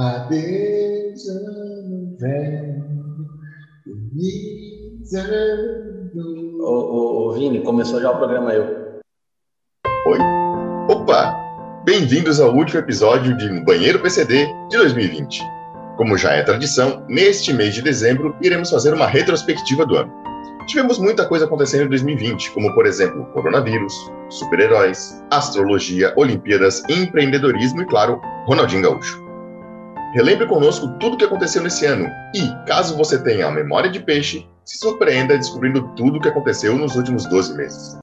Adeus, ano velho, feliz ô, Vini, começou já o programa eu. Oi? Opa! Bem-vindos ao último episódio de Banheiro PCD de 2020. Como já é tradição, neste mês de dezembro iremos fazer uma retrospectiva do ano. Tivemos muita coisa acontecendo em 2020, como por exemplo, coronavírus, super-heróis, astrologia, Olimpíadas, empreendedorismo e, claro, Ronaldinho Gaúcho. Relembre conosco tudo o que aconteceu nesse ano e, caso você tenha a memória de peixe, se surpreenda descobrindo tudo o que aconteceu nos últimos 12 meses.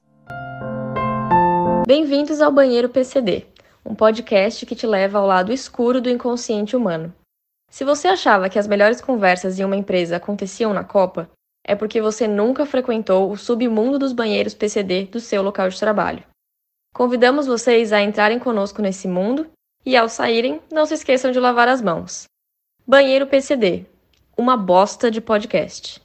Bem-vindos ao Banheiro PCD, um podcast que te leva ao lado escuro do inconsciente humano. Se você achava que as melhores conversas em uma empresa aconteciam na Copa, é porque você nunca frequentou o submundo dos banheiros PCD do seu local de trabalho. Convidamos vocês a entrarem conosco nesse mundo e, ao saírem, não se esqueçam de lavar as mãos. Banheiro PCD uma bosta de podcast.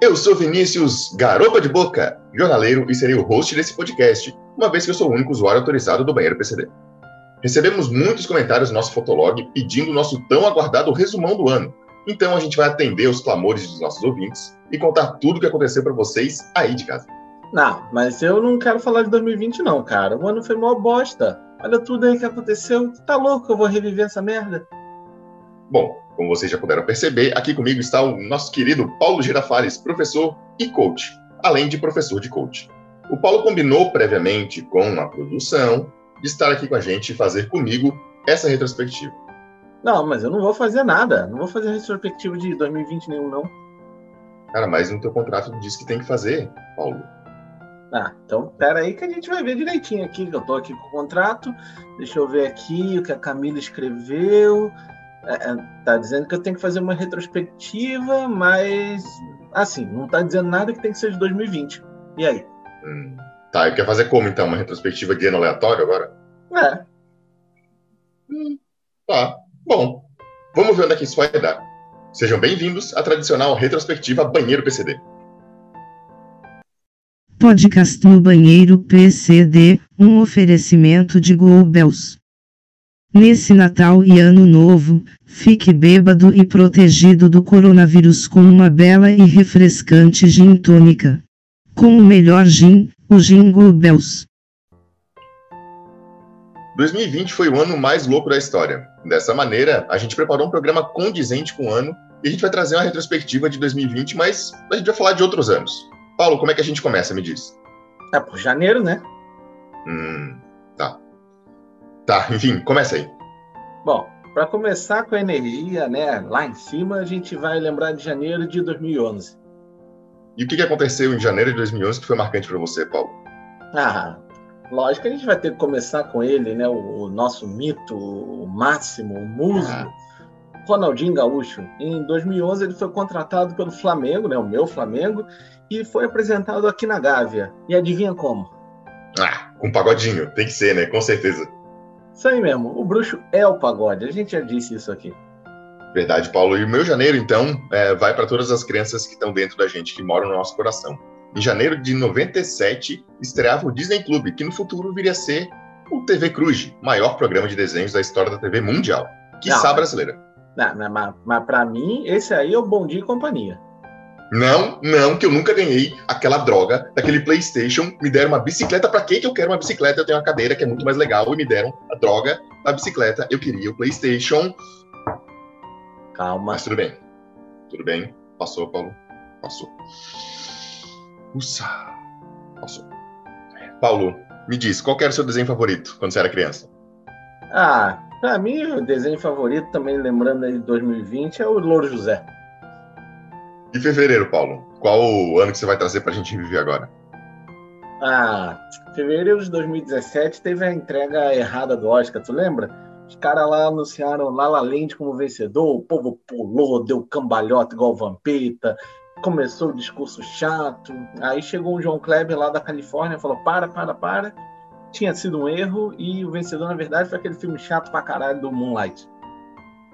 Eu sou Vinícius Garopa de Boca, jornaleiro e serei o host desse podcast, uma vez que eu sou o único usuário autorizado do Banheiro PCD. Recebemos muitos comentários no nosso fotolog pedindo o nosso tão aguardado resumão do ano. Então a gente vai atender os clamores dos nossos ouvintes e contar tudo o que aconteceu para vocês aí de casa. Não, mas eu não quero falar de 2020 não, cara. O ano foi mó bosta. Olha tudo aí que aconteceu. Tá louco eu vou reviver essa merda? Bom, como vocês já puderam perceber, aqui comigo está o nosso querido Paulo Girafales, professor e coach, além de professor de coach. O Paulo combinou previamente com a produção de estar aqui com a gente e fazer comigo essa retrospectiva. Não, mas eu não vou fazer nada. Não vou fazer retrospectiva de 2020 nenhum, não. Cara, mas no teu contrato diz que tem que fazer, Paulo. Ah, então pera aí que a gente vai ver direitinho aqui, que eu tô aqui com o contrato. Deixa eu ver aqui o que a Camila escreveu. É, é, tá dizendo que eu tenho que fazer uma retrospectiva, mas assim, não tá dizendo nada que tem que ser de 2020. E aí? Hum. Tá, e quer fazer como então? Uma retrospectiva de ano aleatório agora? É, Hum, tá, bom. Vamos ver onde é que isso vai dar. Sejam bem-vindos à tradicional retrospectiva Banheiro PCD. Podcast no Banheiro PCD, um oferecimento de Globels. Nesse Natal e Ano Novo, fique bêbado e protegido do coronavírus com uma bela e refrescante gin tônica. Com o melhor gin, o Gin Globels. 2020 foi o ano mais louco da história. Dessa maneira, a gente preparou um programa condizente com o ano e a gente vai trazer uma retrospectiva de 2020, mas a gente vai falar de outros anos. Paulo, como é que a gente começa? Me diz. é por janeiro, né? Hum, tá. Tá, enfim, começa aí. Bom, para começar com a energia, né, lá em cima, a gente vai lembrar de janeiro de 2011. E o que que aconteceu em janeiro de 2011 que foi marcante para você, Paulo? Ah, lógico que a gente vai ter que começar com ele, né? O, o nosso mito, o máximo, o muso, Ronaldinho Gaúcho. Em 2011 ele foi contratado pelo Flamengo, né? O meu Flamengo, e foi apresentado aqui na Gávea. E adivinha como? Ah, com pagodinho, tem que ser, né? Com certeza. Isso aí mesmo. O bruxo é o pagode. A gente já disse isso aqui. Verdade, Paulo. E o meu janeiro, então, é, vai para todas as crianças que estão dentro da gente, que moram no nosso coração. Em janeiro de 97, estreava o Disney Club, que no futuro viria a ser o TV Cruz, maior programa de desenhos da história da TV mundial. Que Não, mas- brasileira. Não, mas, mas, mas para mim, esse aí é o Bom Dia e Companhia. Não, não, que eu nunca ganhei aquela droga daquele PlayStation. Me deram uma bicicleta. Pra que que eu quero uma bicicleta? Eu tenho uma cadeira que é muito mais legal e me deram a droga da bicicleta. Eu queria o PlayStation. Calma. Mas tudo bem. Tudo bem. Passou, Paulo. Passou. Ussa. Passou. Paulo, me diz, qual era o seu desenho favorito quando você era criança? Ah, pra mim, o desenho favorito, também lembrando aí de 2020, é o Louro José. E fevereiro, Paulo? Qual o ano que você vai trazer pra gente reviver agora? Ah, fevereiro de 2017 teve a entrega errada do Oscar, tu lembra? Os caras lá anunciaram La La Land como vencedor, o povo pulou, deu cambalhota igual vampeta, começou o discurso chato. Aí chegou um João Kleber lá da Califórnia e falou: para, para, para. Tinha sido um erro e o vencedor, na verdade, foi aquele filme chato pra caralho do Moonlight.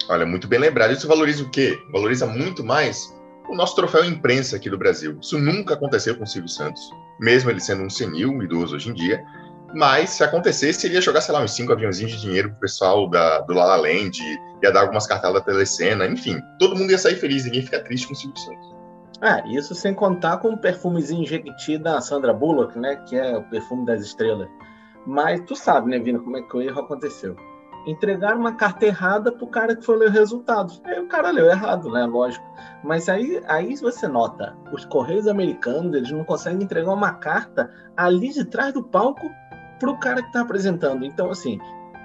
Olha, muito bem lembrado. Isso valoriza o quê? Valoriza muito mais o nosso troféu imprensa aqui do Brasil. Isso nunca aconteceu com o Silvio Santos, mesmo ele sendo um senil, um idoso hoje em dia. Mas se acontecesse, ele ia jogar, sei lá, uns cinco aviãozinhos de dinheiro pro pessoal da, do La La Land, ia dar algumas cartelas da telecena, enfim. Todo mundo ia sair feliz, ninguém ia ficar triste com o Silvio Santos. Ah, isso sem contar com o perfumezinho Jequiti da Sandra Bullock, né? Que é o perfume das estrelas. Mas tu sabe, né, Vina, como é que o erro aconteceu. Entregaram uma carta errada pro cara que foi ler o resultado. Aí o cara leu errado, né? Lógico. Mas aí, aí você nota, os Correios americanos, eles não conseguem entregar uma carta ali de trás do palco pro cara que está apresentando. Então, assim,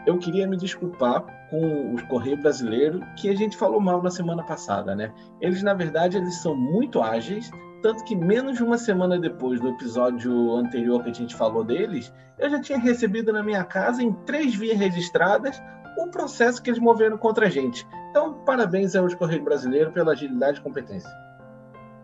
eu queria me desculpar com os Correios brasileiros, que a gente falou mal na semana passada, né? Eles, na verdade, eles são muito ágeis, tanto que menos de uma semana depois do episódio anterior que a gente falou deles, eu já tinha recebido na minha casa, em três vias registradas, o processo que eles moveram contra a gente. Então, parabéns aos Correios brasileiros pela agilidade e competência.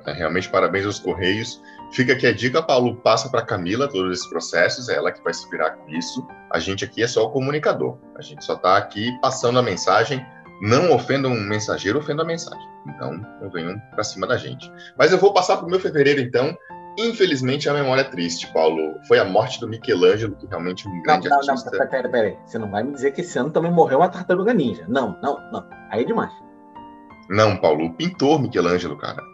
É, realmente, parabéns aos Correios. Fica aqui a dica, Paulo, passa para Camila todos esses processos, é ela que vai se virar com isso. A gente aqui é só o comunicador. A gente só está aqui passando a mensagem. Não ofenda um mensageiro, ofenda a mensagem. Então, não venham para cima da gente. Mas eu vou passar para o meu fevereiro, então. Infelizmente, a memória é triste, Paulo. Foi a morte do Michelangelo, que realmente é um grande não, artista. Não, não, peraí, peraí. Você não vai me dizer que esse ano também morreu uma tartaruga ninja. Não, não, não. Aí é demais. Não, Paulo, o pintor Michelangelo, cara.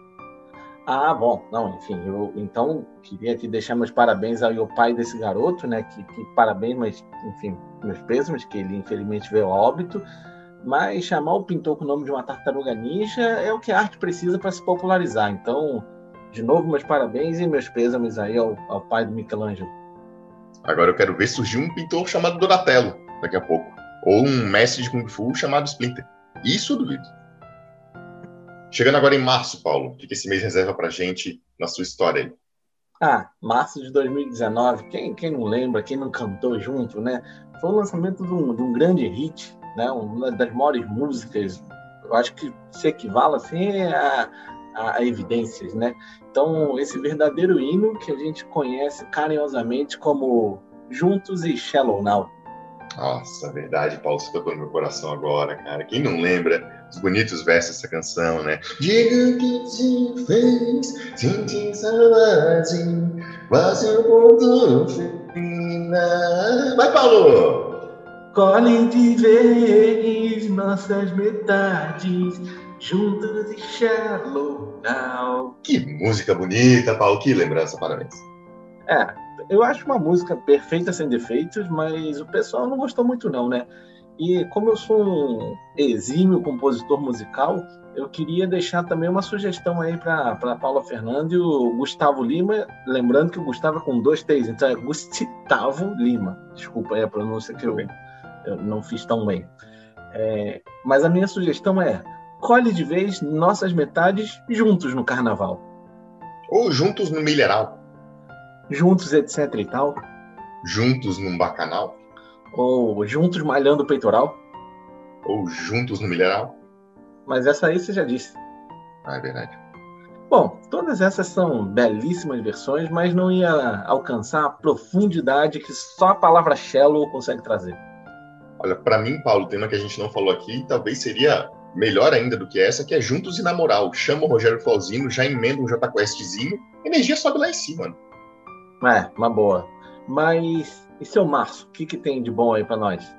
Ah, bom, não, enfim, eu então queria aqui deixar meus parabéns ao pai desse garoto, né? Que, que parabéns, mas enfim, meus pêsames, que ele infelizmente veio a óbito. Mas chamar o pintor com o nome de uma tartaruga ninja é o que a arte precisa para se popularizar. Então, de novo, meus parabéns e meus pêsames aí ao, ao pai do Michelangelo. Agora eu quero ver surgir um pintor chamado Donatello daqui a pouco. Ou um mestre de Kung Fu chamado Splinter. Isso eu duvido. Chegando agora em março, Paulo, o que esse mês reserva pra gente na sua história? Ah, março de 2019, quem, quem não lembra, quem não cantou junto, né? Foi o lançamento de um, de um grande hit, né? Uma das maiores músicas, eu acho que se equivale assim a, a, evidências, né? Então, esse verdadeiro hino que a gente conhece carinhosamente como Juntos e Shallow Now. Nossa, verdade, Paulo, você tocou no meu coração agora, cara. Quem não lembra os bonitos versos dessa canção, né? Diga que te fez sentir saudade, quase um ponto final. Vai, Paulo! Colhe de vez nossas metades, juntos e shallow now. Que música bonita, Paulo, que lembrança, parabéns. É, eu acho uma música perfeita sem defeitos, mas o pessoal não gostou muito não, né? E como eu sou um exímio compositor musical, eu queria deixar também uma sugestão aí para Paula Fernando e o Gustavo Lima, lembrando que o Gustavo é com dois T's, então é Gustavo Lima. Desculpa aí a pronúncia que eu, eu não fiz tão bem. É, mas a minha sugestão é colhe de vez nossas metades juntos no carnaval. Ou juntos no milharal juntos, etc e tal. Juntos num bacanal? Ou juntos malhando o peitoral? Ou juntos no milharal? Mas essa aí você já disse. Ah, é verdade. Bom, todas essas são belíssimas versões, mas não ia alcançar a profundidade que só a palavra shallow consegue trazer. Olha, para mim, Paulo, o tema que a gente não falou aqui talvez seria melhor ainda do que essa, que é Juntos e na Moral. Chama o Rogério Flauzino, já emenda um J Questzinho, energia sobe lá em cima. É, uma boa. Mas e seu Março? O que, que tem de bom aí para nós?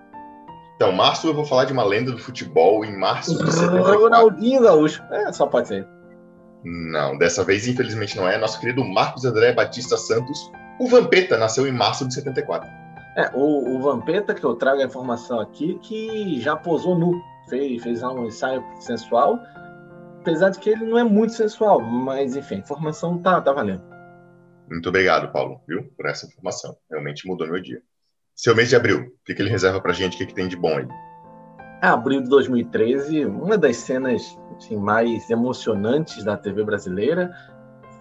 Então, março eu vou falar de uma lenda do futebol em março de 74. Ronaldinho Gaúcho. É, só pode ser. Não, dessa vez, infelizmente, não é. Nosso querido Marcos André Batista Santos, o Vampeta, nasceu em março de 74. É, o, o Vampeta, que eu trago a informação aqui, que já posou nu. Fez, fez um ensaio sensual. Apesar de que ele não é muito sensual, mas enfim, a informação tá, tá valendo. Muito obrigado, Paulo, viu, por essa informação. Realmente mudou meu dia. Seu mês de abril, o que, que ele reserva pra gente? O que, que tem de bom aí? Abril de 2013, uma das cenas assim, mais emocionantes da TV brasileira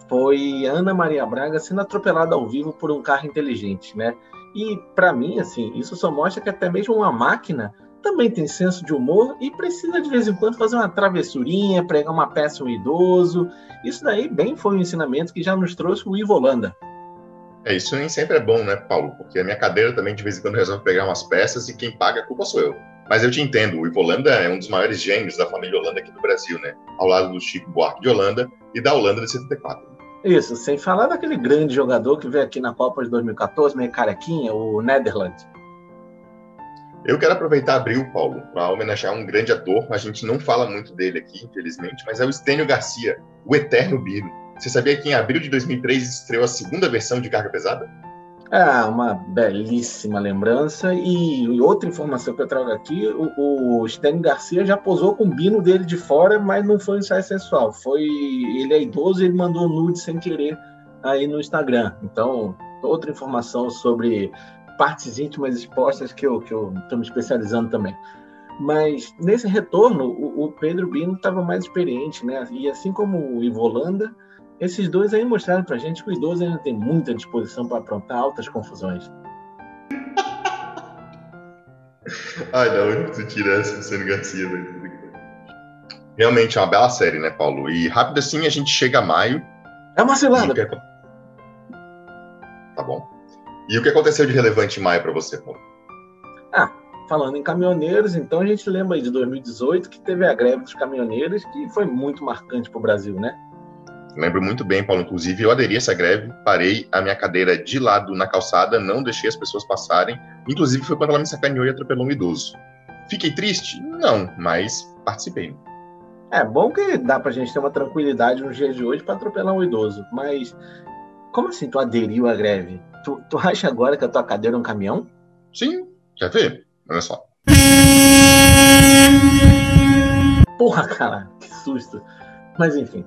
foi Ana Maria Braga sendo atropelada ao vivo por um carro inteligente, né? E para mim, assim, isso só mostra que até mesmo uma máquina também tem senso de humor e precisa de vez em quando fazer uma travessurinha, pregar uma peça um idoso. Isso daí bem foi um ensinamento que já nos trouxe o Ivo Holanda. É, isso nem sempre é bom, né, Paulo? Porque a minha cadeira também de vez em quando resolve pegar umas peças e quem paga a culpa sou eu. Mas eu te entendo, o Ivo Holanda é um dos maiores gênios da família Holanda aqui do Brasil, né? Ao lado do Chico Buarque de Holanda e da Holanda de 74. Isso, sem falar daquele grande jogador que veio aqui na Copa de 2014, meio carequinha, o Netherlands. Eu quero aproveitar abril, Paulo, para homenagear um grande ator. A gente não fala muito dele aqui, infelizmente, mas é o Estênio Garcia, o Eterno Bino. Você sabia que em abril de 2003 estreou a segunda versão de Carga Pesada? É uma belíssima lembrança. E outra informação que eu trago aqui: o, o Garcia já posou com o Bino dele de fora, mas não foi um ensaio sensual. Foi, ele é idoso e ele mandou nude sem querer aí no Instagram. Então, outra informação sobre partes íntimas expostas que eu que eu estou me especializando também. Mas nesse retorno, o, o Pedro Bino estava mais experiente, né? E assim como o Ivo Holanda, esses dois aí mostraram pra gente que o idoso ainda tem muita disposição para aprontar altas confusões. Ai, da onde você tira essa, Luciano Garcia? Realmente é uma bela série, né, Paulo? E rápido assim a gente chega a maio. É uma cilada. Tá bom. E o que aconteceu de relevante em maio para você, Paulo? Ah, falando em caminhoneiros, então a gente lembra aí de 2018 que teve a greve dos caminhoneiros, que foi muito marcante para o Brasil, né? Lembro muito bem, Paulo. Inclusive, eu aderi a essa greve, parei a minha cadeira de lado na calçada, não deixei as pessoas passarem. Inclusive, foi quando ela me sacaneou e atropelou um idoso. Fiquei triste? Não, mas participei. É bom que dá pra gente ter uma tranquilidade nos dias de hoje para atropelar um idoso, mas como assim tu aderiu à greve? Tu, tu acha agora que a tua cadeira é um caminhão? Sim, quer ver? Olha só. Porra, cara, que susto. Mas enfim,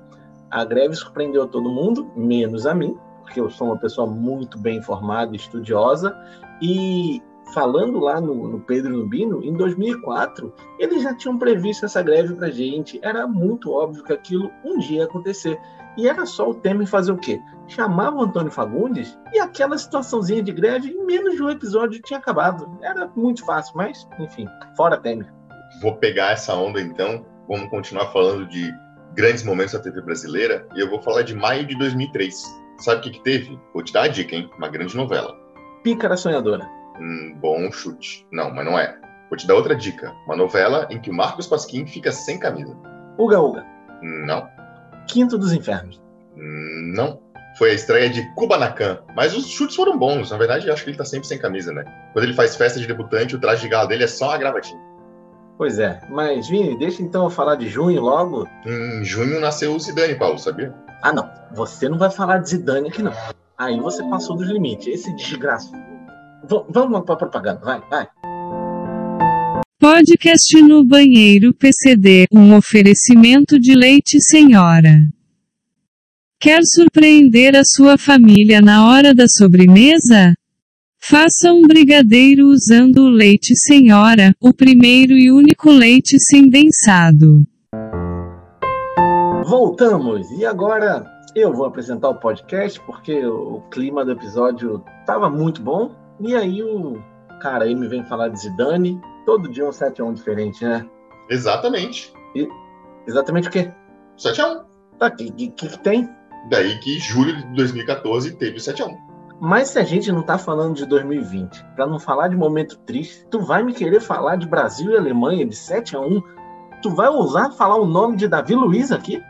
a greve surpreendeu todo mundo, menos a mim, porque eu sou uma pessoa muito bem informada estudiosa. E falando lá no, no Pedro Nubino, em 2004, eles já tinham previsto essa greve pra gente. Era muito óbvio que aquilo um dia ia acontecer. E era só o Temer fazer o quê? Chamava o Antônio Fagundes e aquela situaçãozinha de greve, em menos de um episódio, tinha acabado. Era muito fácil, mas, enfim, fora Temer. Vou pegar essa onda então, vamos continuar falando de grandes momentos da TV brasileira e eu vou falar de maio de 2003. Sabe o que, que teve? Vou te dar a dica, hein? Uma grande novela. Pícara Sonhadora. Bom chute. Não, mas não é. Vou te dar outra dica. Uma novela em que o Marcos Pasquim fica sem camisa. Uga Uga. Não. Quinto dos Infernos. Não. Foi a estreia de Kubanacan. Mas os chutes foram bons. Na verdade, eu acho que ele tá sempre sem camisa, né? Quando ele faz festa de debutante, o traje de gala dele é só uma gravatinha. Pois é. Mas, Vini, deixa então eu falar de junho logo. Em junho nasceu o Zidane, Paulo, sabia? Ah, não. Você não vai falar de Zidane aqui, não. Aí você passou dos limites. Esse desgraça. V vamos pra propaganda, vai, vai. Podcast no banheiro PCD, um oferecimento de leite senhora. Quer surpreender a sua família na hora da sobremesa? Faça um brigadeiro usando o leite senhora, o primeiro e único leite sem densado. Voltamos, e agora eu vou apresentar o podcast porque o clima do episódio estava muito bom. E aí o cara aí me vem falar de Zidane, todo dia um 7x1 diferente, né? Exatamente. E, exatamente o quê? 7x1. Tá, o que, que, que tem? Daí que julho de 2014 teve o 7x1. Mas se a gente não tá falando de 2020, para não falar de momento triste, tu vai me querer falar de Brasil e Alemanha de 7 a 1? Tu vai ousar falar o nome de Davi Luiz aqui?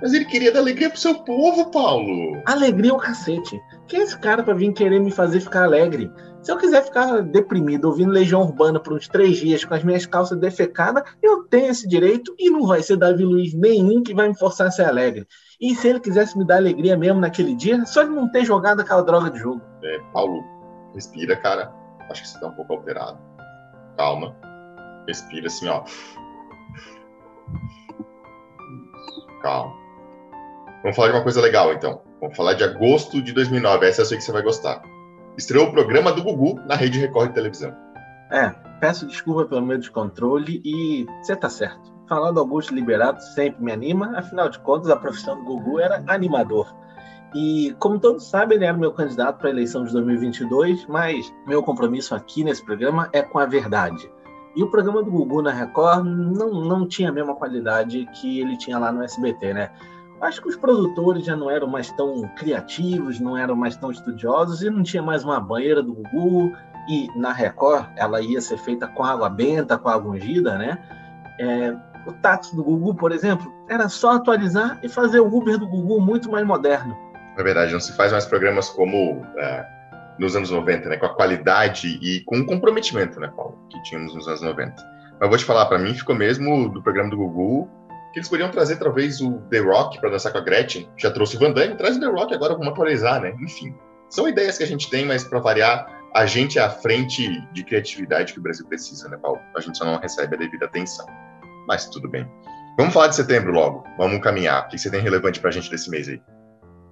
Mas ele queria dar alegria pro seu povo, Paulo. Alegria é o cacete. Quem é esse cara pra vir querer me fazer ficar alegre? Se eu quiser ficar deprimido ouvindo Legião Urbana por uns três dias com as minhas calças defecadas, eu tenho esse direito e não vai ser Davi Luiz nenhum que vai me forçar a ser alegre. E se ele quisesse me dar alegria mesmo naquele dia, só ele não ter jogado aquela droga de jogo. É, Paulo, respira, cara. Acho que você tá um pouco alterado. Calma. Respira assim, ó. Calma. Vamos falar de uma coisa legal, então. Vamos falar de agosto de 2009. Essa eu sei que você vai gostar. Estreou o programa do Gugu na Rede Record de televisão. É, peço desculpa pelo meu descontrole e você tá certo. Falar do Augusto Liberato sempre me anima, afinal de contas, a profissão do Gugu era animador. E, como todos sabem, ele era meu candidato para a eleição de 2022, mas meu compromisso aqui nesse programa é com a verdade. E o programa do Gugu na Record não, não tinha a mesma qualidade que ele tinha lá no SBT, né? Acho que os produtores já não eram mais tão criativos, não eram mais tão estudiosos e não tinha mais uma banheira do Gugu. e na Record ela ia ser feita com água benta, com água ungida, né? É, o táxi do Gugu, por exemplo, era só atualizar e fazer o Uber do Gugu muito mais moderno. É verdade, não se faz mais programas como é, nos anos 90, né? Com a qualidade e com o comprometimento, né, Paulo, que tínhamos nos anos 90. Mas vou te falar, para mim ficou mesmo do programa do Gugu que eles poderiam trazer talvez o The Rock para dançar com a Gretchen. Já trouxe o Van Damme, traz o The Rock agora, vamos atualizar, né? Enfim, são ideias que a gente tem, mas para variar, a gente é a frente de criatividade que o Brasil precisa, né, Paulo? A gente só não recebe a devida atenção. Mas tudo bem. Vamos falar de setembro logo. Vamos caminhar. O que você tem relevante para a gente desse mês aí?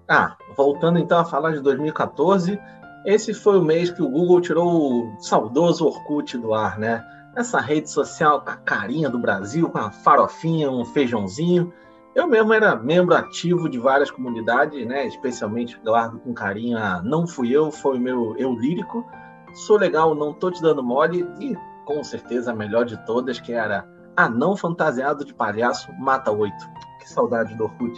Ah, voltando então a falar de 2014, esse foi o mês que o Google tirou o saudoso Orkut do ar, né? Essa rede social com a carinha do Brasil, com a farofinha, um feijãozinho. Eu mesmo era membro ativo de várias comunidades, né? Especialmente guardo com carinho a Não Fui Eu, foi o meu eu lírico. Sou legal, não tô te dando mole. E com certeza a melhor de todas, que era Anão Fantasiado de Palhaço Mata Oito. Que saudade do Orkut.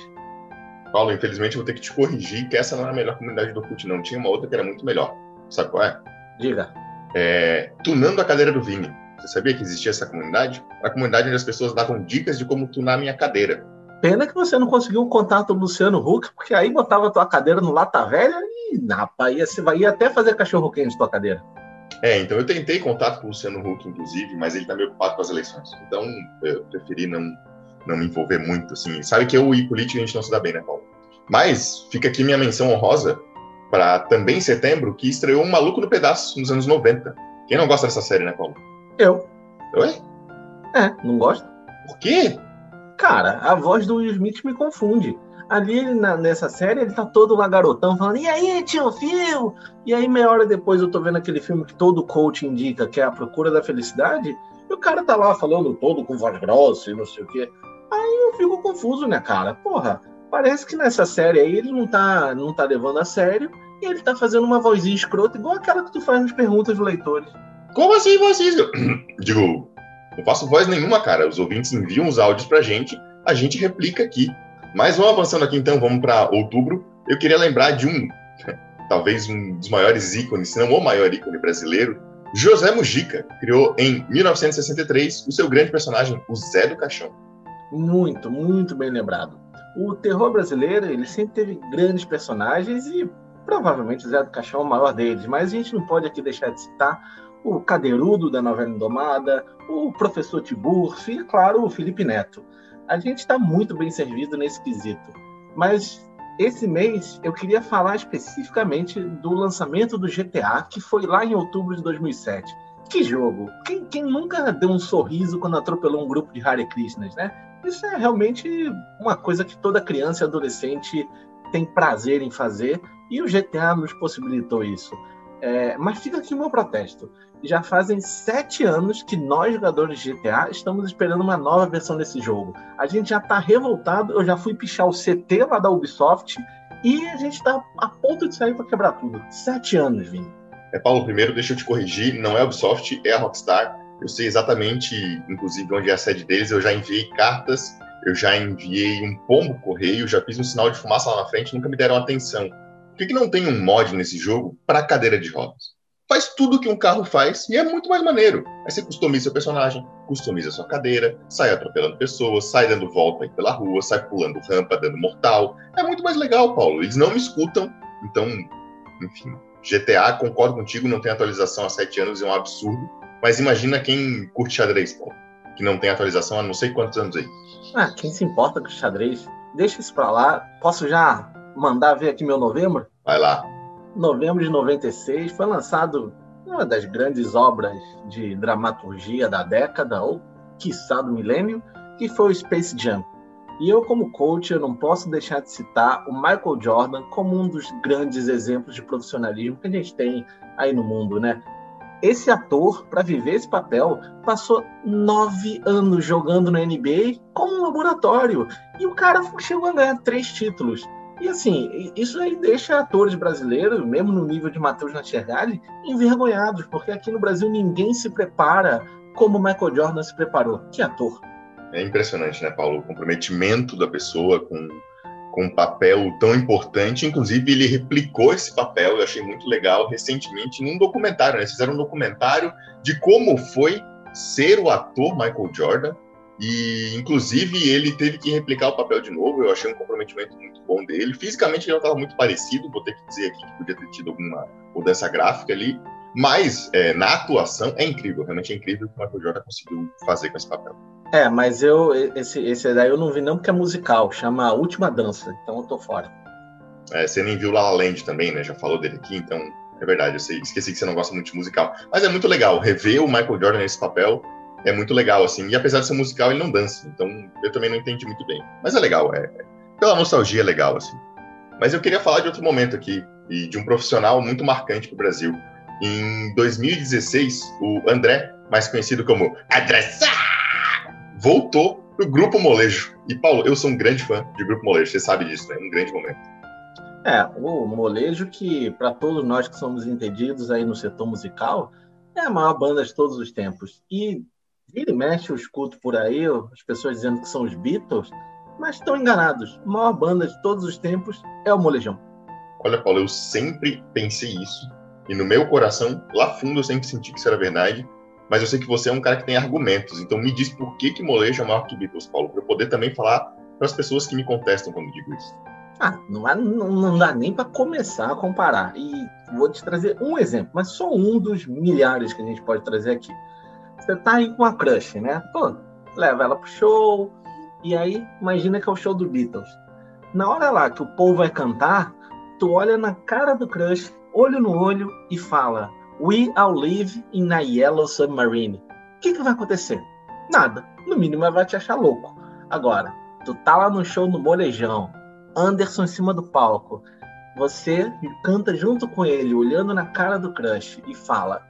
Paulo, infelizmente eu vou ter que te corrigir que essa não é a melhor comunidade do Orkut, não. Tinha uma outra que era muito melhor. Sabe qual é? Diga. É, tunando a cadeira do Vini. Você sabia que existia essa comunidade? A comunidade onde as pessoas davam dicas de como tunar minha cadeira. Pena que você não conseguiu o contato do Luciano Huck, porque aí botava a tua cadeira no Lata Velha e, rapaz, ia, você ia até fazer cachorro quente tua cadeira. É, então eu tentei contato com o Luciano Huck, inclusive, mas ele tá meio ocupado com as eleições. Então eu preferi não, não me envolver muito, assim. Sabe que eu e política a gente não se dá bem, né, Paulo? Mas fica aqui minha menção honrosa para também em setembro, que estreou Um Maluco no Pedaço, nos anos 90. Quem não gosta dessa série, né, Paulo? Eu. Oi? É, não gosto. Por quê? Cara, a voz do Will Smith me confunde. Ali na, nessa série, ele tá todo lá garotão, falando, e aí, tio Phil? E aí, meia hora depois, eu tô vendo aquele filme que todo coach indica, que é A Procura da Felicidade, e o cara tá lá falando todo com voz grossa e não sei o quê. Aí eu fico confuso, né, cara? Porra, parece que nessa série aí ele não tá, não tá levando a sério, e ele tá fazendo uma vozinha escrota, igual aquela que tu faz nas perguntas dos leitores. Como assim, vocês? Digo, não faço voz nenhuma, cara. Os ouvintes enviam os áudios pra gente, a gente replica aqui. Mas vamos avançando aqui então, vamos para outubro. Eu queria lembrar de um, talvez um dos maiores ícones, se não o maior ícone brasileiro, José Mujica criou em 1963 o seu grande personagem, o Zé do Caixão. Muito, muito bem lembrado. O terror brasileiro, ele sempre teve grandes personagens e provavelmente o Zé do Caixão é o maior deles, mas a gente não pode aqui deixar de citar o Cadeirudo da novela Indomada, o professor Tiburcio e, claro, o Felipe Neto. A gente está muito bem servido nesse quesito. Mas esse mês eu queria falar especificamente do lançamento do GTA, que foi lá em outubro de 2007. Que jogo! Quem, quem nunca deu um sorriso quando atropelou um grupo de Hare Krishnas, né? Isso é realmente uma coisa que toda criança e adolescente tem prazer em fazer, e o GTA nos possibilitou isso. É, mas fica aqui o meu protesto já fazem sete anos que nós, jogadores de GTA, estamos esperando uma nova versão desse jogo. A gente já está revoltado, eu já fui pichar o CT lá da Ubisoft e a gente está a ponto de sair para quebrar tudo. Sete anos, Vini. É, Paulo, primeiro deixa eu te corrigir, não é a Ubisoft, é a Rockstar. Eu sei exatamente, inclusive, onde é a sede deles, eu já enviei cartas, eu já enviei um pombo correio, já fiz um sinal de fumaça lá na frente, nunca me deram atenção. Que, que não tem um mod nesse jogo para cadeira de rodas? faz tudo que um carro faz e é muito mais maneiro. Aí você customiza seu personagem, customiza sua cadeira, sai atropelando pessoas, sai dando volta aí pela rua, sai pulando rampa, dando mortal. É muito mais legal, Paulo. Eles não me escutam, então, enfim. GTA, concordo contigo, não tem atualização há sete anos, é um absurdo. Mas imagina quem curte xadrez, Paulo, que não tem atualização há não sei quantos anos aí. Ah, quem se importa com xadrez? Deixa isso pra lá. Posso já mandar ver aqui meu novembro? Vai lá novembro de 96, foi lançado uma das grandes obras de dramaturgia da década, ou quiçá do milênio, que foi o Space Jam. E eu, como coach, eu não posso deixar de citar o Michael Jordan como um dos grandes exemplos de profissionalismo que a gente tem aí no mundo, né? Esse ator, para viver esse papel, passou nove anos jogando na NBA como um laboratório. E o cara chegou a ganhar três títulos. E assim, isso aí deixa atores brasileiros, mesmo no nível de Matheus Natchergali, envergonhados, porque aqui no Brasil ninguém se prepara como Michael Jordan se preparou. Que ator! É impressionante, né, Paulo? O comprometimento da pessoa com com um papel tão importante. Inclusive, ele replicou esse papel, eu achei muito legal, recentemente, num documentário. Né? Eles fizeram um documentário de como foi ser o ator Michael Jordan. E, inclusive, ele teve que replicar o papel de novo. Eu achei um comprometimento muito bom dele. Fisicamente, ele não estava muito parecido. Vou ter que dizer aqui que podia ter tido alguma mudança gráfica ali. Mas, é, na atuação, é incrível. Realmente é incrível o que o Michael Jordan conseguiu fazer com esse papel. É, mas eu esse, esse daí eu não vi não porque é musical, chama A Última Dança, então eu tô fora. É, você nem viu La La Land também, né? Já falou dele aqui, então é verdade, eu sei, esqueci que você não gosta muito de musical. Mas é muito legal, rever o Michael Jordan nesse papel é muito legal, assim. E apesar de ser musical, ele não dança, então eu também não entendi muito bem. Mas é legal, é, é pela nostalgia é legal, assim. Mas eu queria falar de outro momento aqui, e de um profissional muito marcante para o Brasil. Em 2016, o André, mais conhecido como Sá, voltou pro Grupo Molejo. E, Paulo, eu sou um grande fã de Grupo Molejo, você sabe disso, né? Um grande momento. É, o molejo que, para todos nós que somos entendidos aí no setor musical, é a maior banda de todos os tempos. E vira e mexe, eu escuto por aí as pessoas dizendo que são os Beatles, mas estão enganados. A maior banda de todos os tempos é o Molejão. Olha, Paulo, eu sempre pensei isso. E no meu coração, lá fundo, eu sempre senti que isso era verdade mas eu sei que você é um cara que tem argumentos. Então me diz por que que molejo é maior que Beatles, Paulo, para eu poder também falar para as pessoas que me contestam quando digo isso. Ah, não, há, não, não dá nem para começar a comparar. E vou te trazer um exemplo, mas só um dos milhares que a gente pode trazer aqui. Você tá aí com uma crush, né? Pô, leva ela pro show, e aí imagina que é o show do Beatles. Na hora lá que o povo vai cantar, tu olha na cara do crush, olho no olho e fala: We all live in a yellow submarine. O que, que vai acontecer? Nada. No mínimo, ela vai te achar louco. Agora, tu tá lá no show no Molejão, Anderson em cima do palco. Você canta junto com ele, olhando na cara do crush e fala: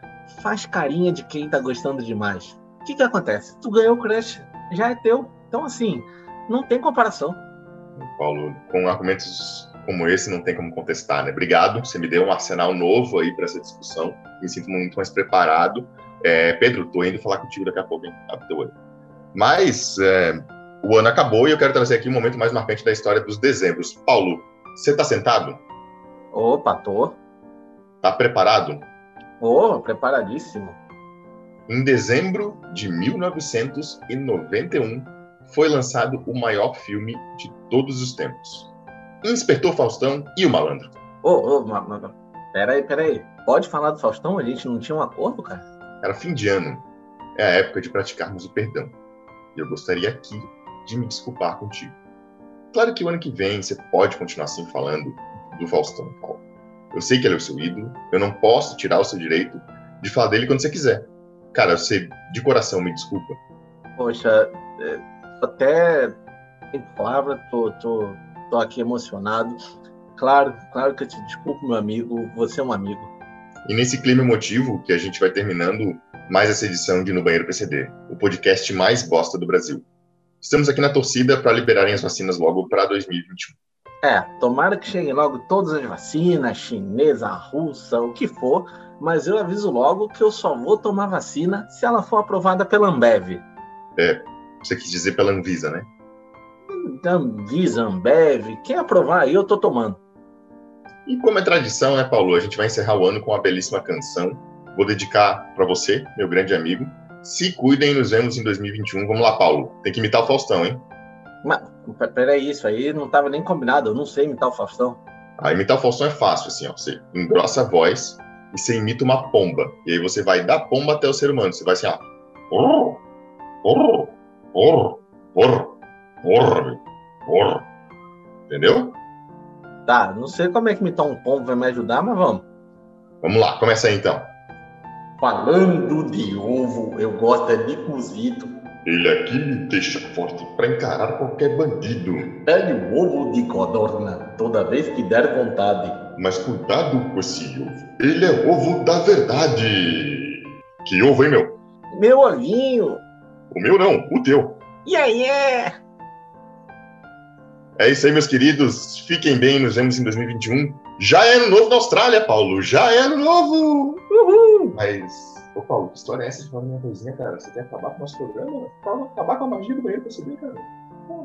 faz carinha de quem tá gostando demais. O que, que acontece? Tu ganhou o crush, já é teu. Então, assim, não tem comparação. Paulo, com argumentos como esse não tem como contestar, né? Obrigado, você me deu um arsenal novo aí para essa discussão. Me sinto muito mais preparado. É, Pedro, tô indo falar contigo daqui a pouco, hein? Abre Mas é, o ano acabou e eu quero trazer aqui um momento mais marcante da história dos dezembros. Paulo, você tá sentado? Opa, tô. Tá preparado? Ô, preparadíssimo. Em dezembro de 1991, foi lançado o maior filme de todos os tempos. Inspetor Faustão e o Malandro. Ô, ô, ma, ma, peraí, peraí. Pode falar do Faustão? A gente não tinha um acordo, cara? Era fim de ano. É a época de praticarmos o perdão. E eu gostaria aqui de me desculpar contigo. Claro que o ano que vem você pode continuar assim falando do Faustão, Paulo. Eu sei que ele é o seu ídolo, eu não posso tirar o seu direito de falar dele quando você quiser. Cara, você, de coração, me desculpa. Poxa, é, até em palavra, tô, tô Estou aqui emocionado. Claro, claro que eu te desculpo, meu amigo. Você é um amigo. E nesse clima emotivo que a gente vai terminando mais essa edição de No Banheiro PCD, o podcast mais bosta do Brasil. Estamos aqui na torcida para liberarem as vacinas logo para 2021. É, tomara que cheguem logo todas as vacinas, chinesa, russa, o que for, mas eu aviso logo que eu só vou tomar vacina se ela for aprovada pela Ambev. É, você quis dizer pela Anvisa, né? Anvisa, Ambev, quem aprovar aí eu tô tomando. E como é tradição, né, Paulo? A gente vai encerrar o ano com uma belíssima canção. Vou dedicar para você, meu grande amigo. Se cuidem, nos vemos em 2021. Vamos lá, Paulo. Tem que imitar o Faustão, hein? Mas, peraí, isso aí não estava nem combinado. Eu não sei imitar o Faustão. Ah, imitar o Faustão é fácil, assim, ó. Você engrossa a voz e você imita uma pomba. E aí você vai da pomba até o ser humano. Você vai assim, ó. Porra, porra, porra, porra. Porra, porra. Entendeu? Tá, não sei como é que tá um pombo vai me ajudar, mas vamos. Vamos lá, começa aí então. Falando de ovo, eu gosto é de cozido. Ele aqui me deixa forte para encarar qualquer bandido. Pegue o ovo de codorna toda vez que der vontade. Mas cuidado com esse ovo. Ele é ovo da verdade. Que ovo, hein, meu? Meu ovinho. O meu não, o teu. E aí é? É isso aí, meus queridos. Fiquem bem, nos vemos em 2021. Já é ano novo na Austrália, Paulo. Já é ano novo! Uhul! Mas, Ô Paulo, que história é essa de falar minha coisinha, cara? Você quer acabar com o nosso programa? Acabar com a magia do banheiro pra subir, cara? Pô.